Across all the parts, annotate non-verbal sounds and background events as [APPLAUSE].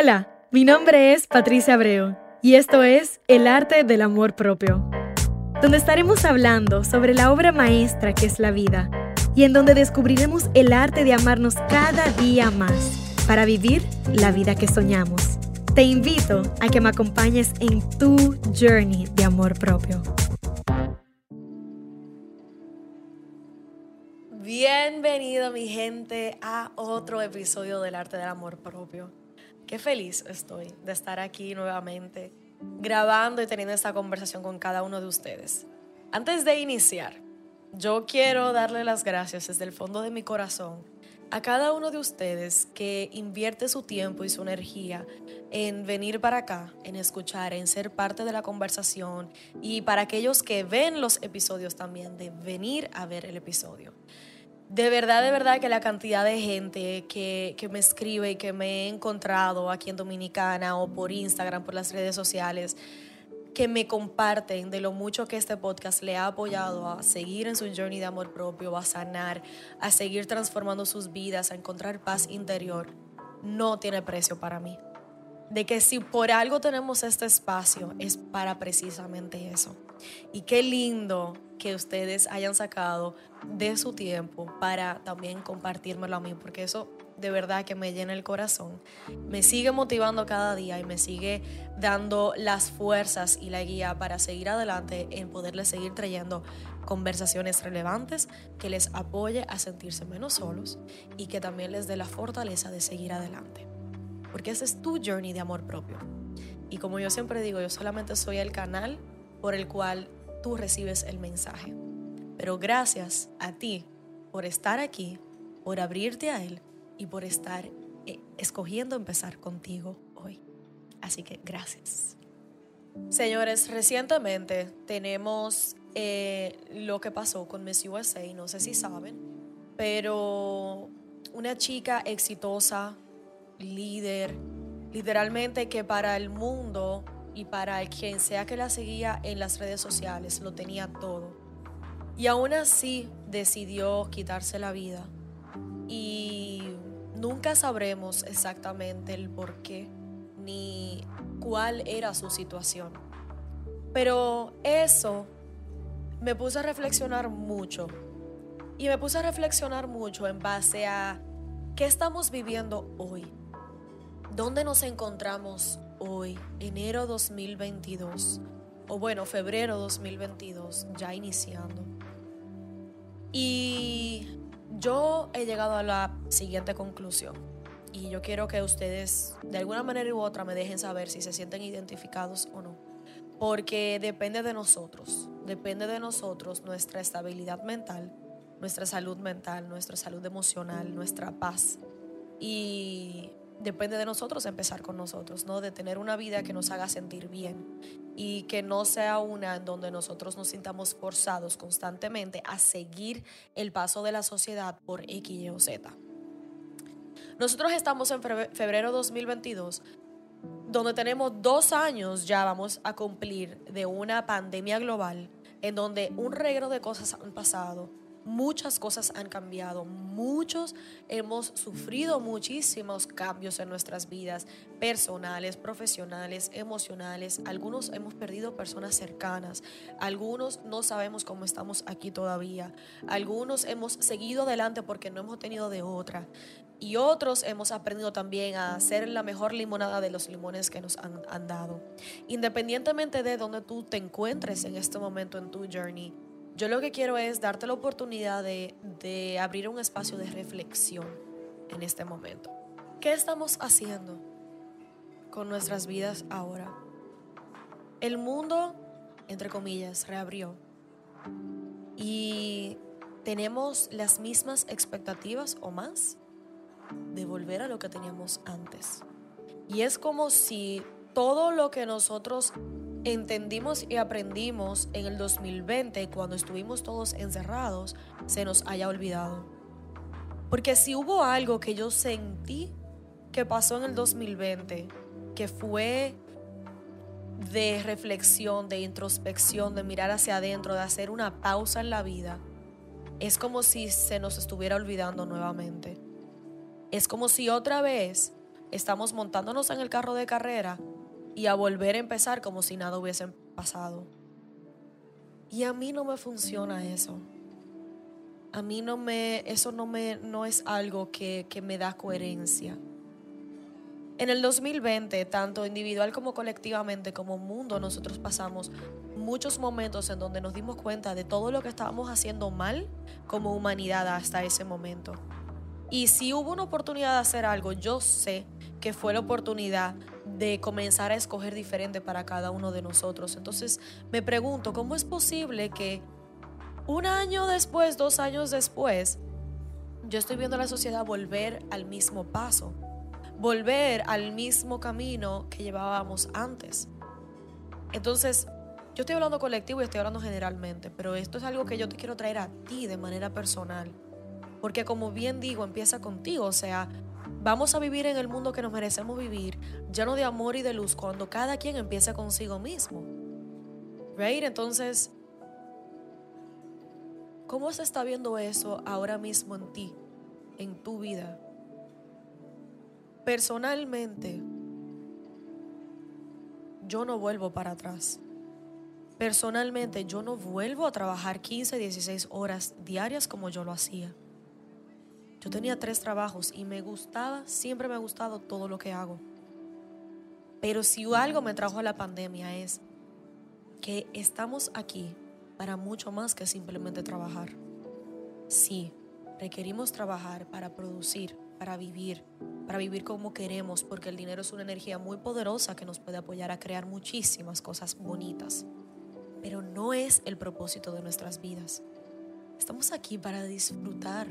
Hola, mi nombre es Patricia Abreu y esto es El arte del amor propio, donde estaremos hablando sobre la obra maestra que es la vida y en donde descubriremos el arte de amarnos cada día más para vivir la vida que soñamos. Te invito a que me acompañes en tu journey de amor propio. Bienvenido mi gente a otro episodio del arte del amor propio. Qué feliz estoy de estar aquí nuevamente grabando y teniendo esta conversación con cada uno de ustedes. Antes de iniciar, yo quiero darle las gracias desde el fondo de mi corazón a cada uno de ustedes que invierte su tiempo y su energía en venir para acá, en escuchar, en ser parte de la conversación y para aquellos que ven los episodios también, de venir a ver el episodio. De verdad, de verdad que la cantidad de gente que, que me escribe y que me he encontrado aquí en Dominicana o por Instagram, por las redes sociales, que me comparten de lo mucho que este podcast le ha apoyado a seguir en su journey de amor propio, a sanar, a seguir transformando sus vidas, a encontrar paz interior, no tiene precio para mí. De que si por algo tenemos este espacio es para precisamente eso. Y qué lindo que ustedes hayan sacado de su tiempo para también compartírmelo a mí, porque eso de verdad que me llena el corazón, me sigue motivando cada día y me sigue dando las fuerzas y la guía para seguir adelante en poderles seguir trayendo conversaciones relevantes que les apoye a sentirse menos solos y que también les dé la fortaleza de seguir adelante. Porque ese es tu journey de amor propio. Y como yo siempre digo, yo solamente soy el canal por el cual tú recibes el mensaje. Pero gracias a ti por estar aquí, por abrirte a él y por estar eh, escogiendo empezar contigo hoy. Así que gracias. Señores, recientemente tenemos eh, lo que pasó con Miss USA, no sé si saben, pero una chica exitosa, líder, literalmente que para el mundo y para quien sea que la seguía en las redes sociales lo tenía todo. Y aún así decidió quitarse la vida. Y Nunca sabremos exactamente el por qué ni cuál era su situación. Pero eso me puso a reflexionar mucho. Y me puse a reflexionar mucho en base a qué estamos viviendo hoy. ¿Dónde nos encontramos hoy, enero 2022? O bueno, febrero 2022, ya iniciando. Y yo he llegado a la siguiente conclusión y yo quiero que ustedes de alguna manera u otra me dejen saber si se sienten identificados o no. Porque depende de nosotros, depende de nosotros nuestra estabilidad mental, nuestra salud mental, nuestra salud emocional, nuestra paz. Y depende de nosotros empezar con nosotros, ¿no? De tener una vida que nos haga sentir bien y que no sea una en donde nosotros nos sintamos forzados constantemente a seguir el paso de la sociedad por X, Y o Z. Nosotros estamos en febrero 2022, donde tenemos dos años ya vamos a cumplir de una pandemia global, en donde un reguero de cosas han pasado, muchas cosas han cambiado, muchos hemos sufrido muchísimos cambios en nuestras vidas personales, profesionales, emocionales, algunos hemos perdido personas cercanas, algunos no sabemos cómo estamos aquí todavía, algunos hemos seguido adelante porque no hemos tenido de otra. Y otros hemos aprendido también a hacer la mejor limonada de los limones que nos han, han dado. Independientemente de donde tú te encuentres en este momento en tu journey, yo lo que quiero es darte la oportunidad de, abrir un espacio de reflexión en este momento. ¿Qué estamos haciendo con nuestras vidas ahora? El mundo, entre comillas, reabrió y tenemos las mismas expectativas o más de volver a lo que teníamos antes. Y es como si todo lo que nosotros entendimos y aprendimos en el 2020, cuando estuvimos todos encerrados, se nos haya olvidado. Porque si hubo algo que yo sentí que pasó en el 2020, que fue de reflexión, de introspección, de mirar hacia adentro, de hacer una pausa en la vida, es como si se nos estuviera olvidando nuevamente. Es como si otra vez estamos montándonos en el carro de carrera y a volver a empezar como si nada hubiese pasado. Y a mí no me funciona eso. A mí no me, eso no me, no es algo que, que me da coherencia. En el 2020, tanto individual como colectivamente, como mundo, nosotros pasamos muchos momentos en donde nos dimos cuenta de todo lo que estábamos haciendo mal como humanidad hasta ese momento. Y si hubo una oportunidad de hacer algo, yo sé que fue la oportunidad de comenzar a escoger diferente para cada uno de nosotros. Entonces me pregunto, ¿cómo es posible que un año después, dos años después, yo estoy viendo a la sociedad volver al mismo paso, volver al mismo camino que llevábamos antes? Entonces, yo estoy hablando colectivo y estoy hablando generalmente, pero esto es algo que yo te quiero traer a ti de manera personal. Porque como bien digo, empieza contigo, o sea, Vamos a vivir en el mundo que nos merecemos vivir, lleno de amor y de luz, cuando cada quien empiece consigo mismo. Right? Entonces, ¿cómo se está viendo eso ahora mismo en ti, en tu vida? Personalmente, yo no vuelvo para atrás. Personalmente, yo no vuelvo a trabajar 15, 16 horas diarias como yo lo hacía. Yo tenía tres trabajos y me gustaba, siempre me ha gustado todo lo que hago. Pero si algo me trajo a la pandemia es que estamos aquí para mucho más que simplemente trabajar. Sí, requerimos trabajar para producir, para vivir, para vivir como queremos, porque el dinero es una energía muy poderosa que nos puede apoyar a crear muchísimas cosas bonitas. Pero no es el propósito de nuestras vidas. Estamos aquí para disfrutar,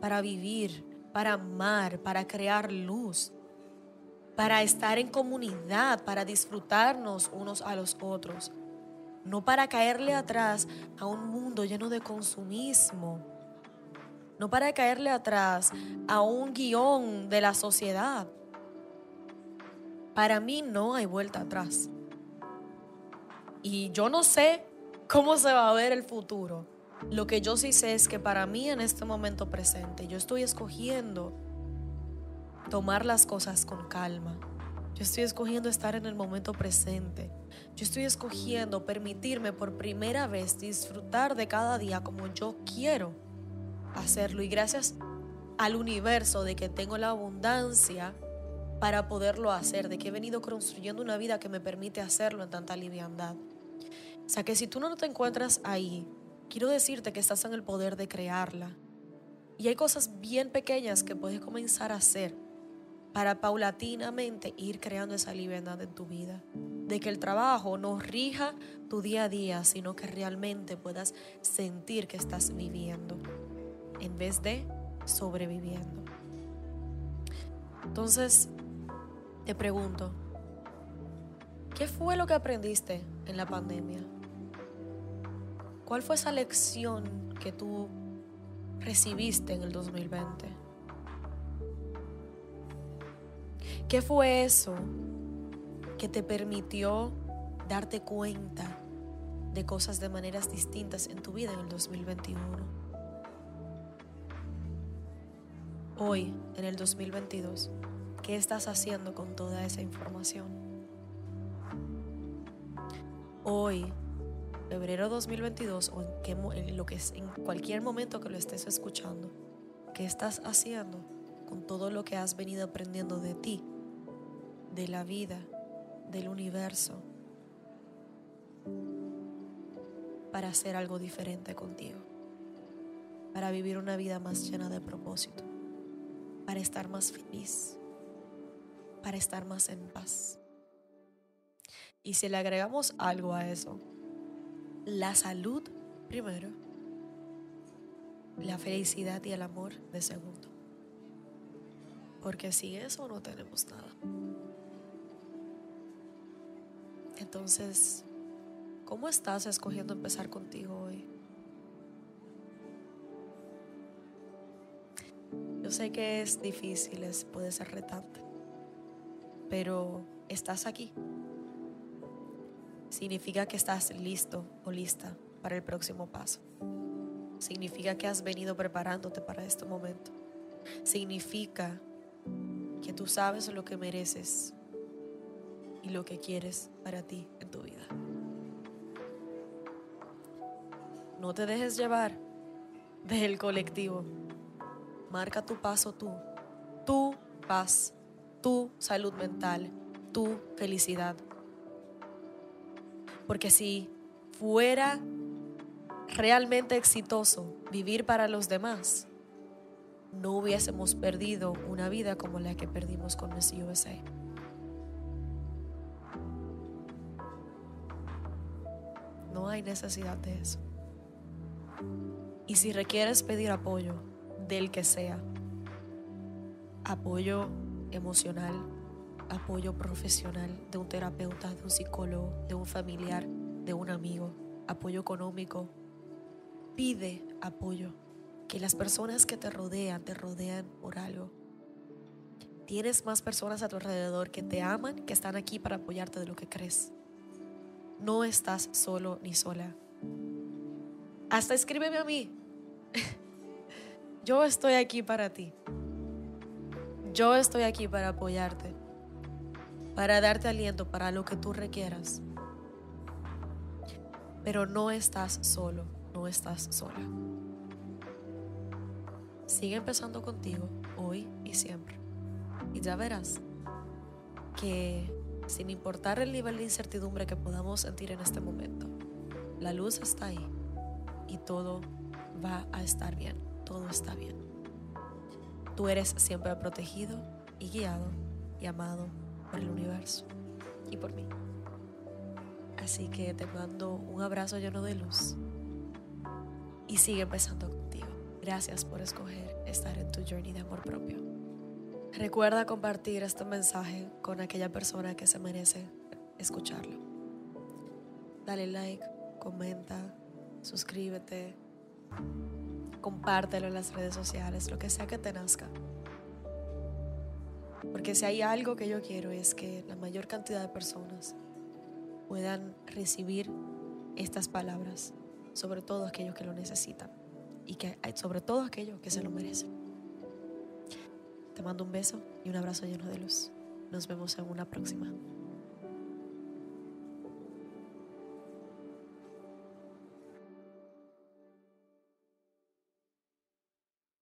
para vivir, para amar, para crear luz, para estar en comunidad, para disfrutarnos unos a los otros, no para caerle atrás a un mundo lleno de consumismo, no para caerle atrás a un guion de la sociedad. Para mí no hay vuelta atrás. Y yo no sé cómo se va a ver el futuro lo que yo sí sé es que para mí en este momento presente yo estoy escogiendo tomar las cosas con calma. Yo estoy escogiendo estar en el momento presente. Yo estoy escogiendo permitirme por primera vez disfrutar de cada día como yo quiero hacerlo. Y gracias al universo de que tengo la abundancia para poderlo hacer, de que he venido construyendo una vida que me permite hacerlo en tanta liviandad. O sea que si tú no te encuentras ahí, quiero decirte que estás en el poder de crearla. Y hay cosas bien pequeñas que puedes comenzar a hacer para paulatinamente ir creando esa libertad en tu vida. De que el trabajo no rija tu día a día, sino que realmente puedas sentir que estás viviendo en vez de sobreviviendo. Entonces, te pregunto, ¿qué fue lo que aprendiste en la pandemia? ¿Cuál fue esa lección que tú recibiste en el 2020? ¿Qué fue eso que te permitió darte cuenta de cosas de maneras distintas en tu vida en el 2021? Hoy, en el 2022, ¿qué estás haciendo con toda esa información? Hoy, febrero 2022 o en, lo que es, en cualquier momento que lo estés escuchando, ¿qué estás haciendo con todo lo que has venido aprendiendo de ti, de la vida, del universo, para hacer algo diferente contigo, para vivir una vida más llena de propósito, para estar más feliz, para estar más en paz? Y si le agregamos algo a eso, la salud primero, la felicidad y el amor de segundo. Porque sin eso no tenemos nada. Entonces, ¿cómo estás escogiendo empezar contigo hoy? Yo sé que es difícil, es, puede ser retante, pero estás aquí significa que estás listo o lista para el próximo paso. Significa que has venido preparándote para este momento. Significa que tú sabes lo que mereces y lo que quieres para ti en tu vida. No te dejes llevar del colectivo. Marca tu paso tú, tu paz, tu salud mental, tu felicidad. Porque si fuera realmente exitoso vivir para los demás, no hubiésemos perdido una vida como la que perdimos con Miss USA. No hay necesidad de eso. Y si requieres pedir apoyo del que sea, apoyo emocional, apoyo profesional de un terapeuta, de un psicólogo, de un familiar, de un amigo, apoyo económico, pide apoyo. Que las personas que te rodean te rodean por algo. Tienes más personas a tu alrededor que te aman, que están aquí para apoyarte de lo que crees. No estás solo ni sola. Hasta escríbeme a mí. [LAUGHS] Yo estoy aquí para ti. Yo estoy aquí para apoyarte, para darte aliento para lo que tú requieras. Pero no estás solo, no estás sola. Sigue empezando contigo hoy y siempre. Y ya verás que sin importar el nivel de incertidumbre que podamos sentir en este momento, la luz está ahí y todo va a estar bien, todo está bien. Tú eres siempre protegido y guiado y amado por el universo y por mí. Así que te mando un abrazo lleno de luz y sigue empezando contigo. Gracias por escoger estar en tu journey de amor propio. Recuerda compartir este mensaje con aquella persona que se merece escucharlo. Dale like, comenta, suscríbete, compártelo en las redes sociales, lo que sea que te nazca. Porque si hay algo que yo quiero es que la mayor cantidad de personas puedan recibir estas palabras, sobre todo aquellos que lo necesitan y que sobre todo aquellos que se lo merecen. Te mando un beso y un abrazo lleno de luz. Nos vemos en una próxima.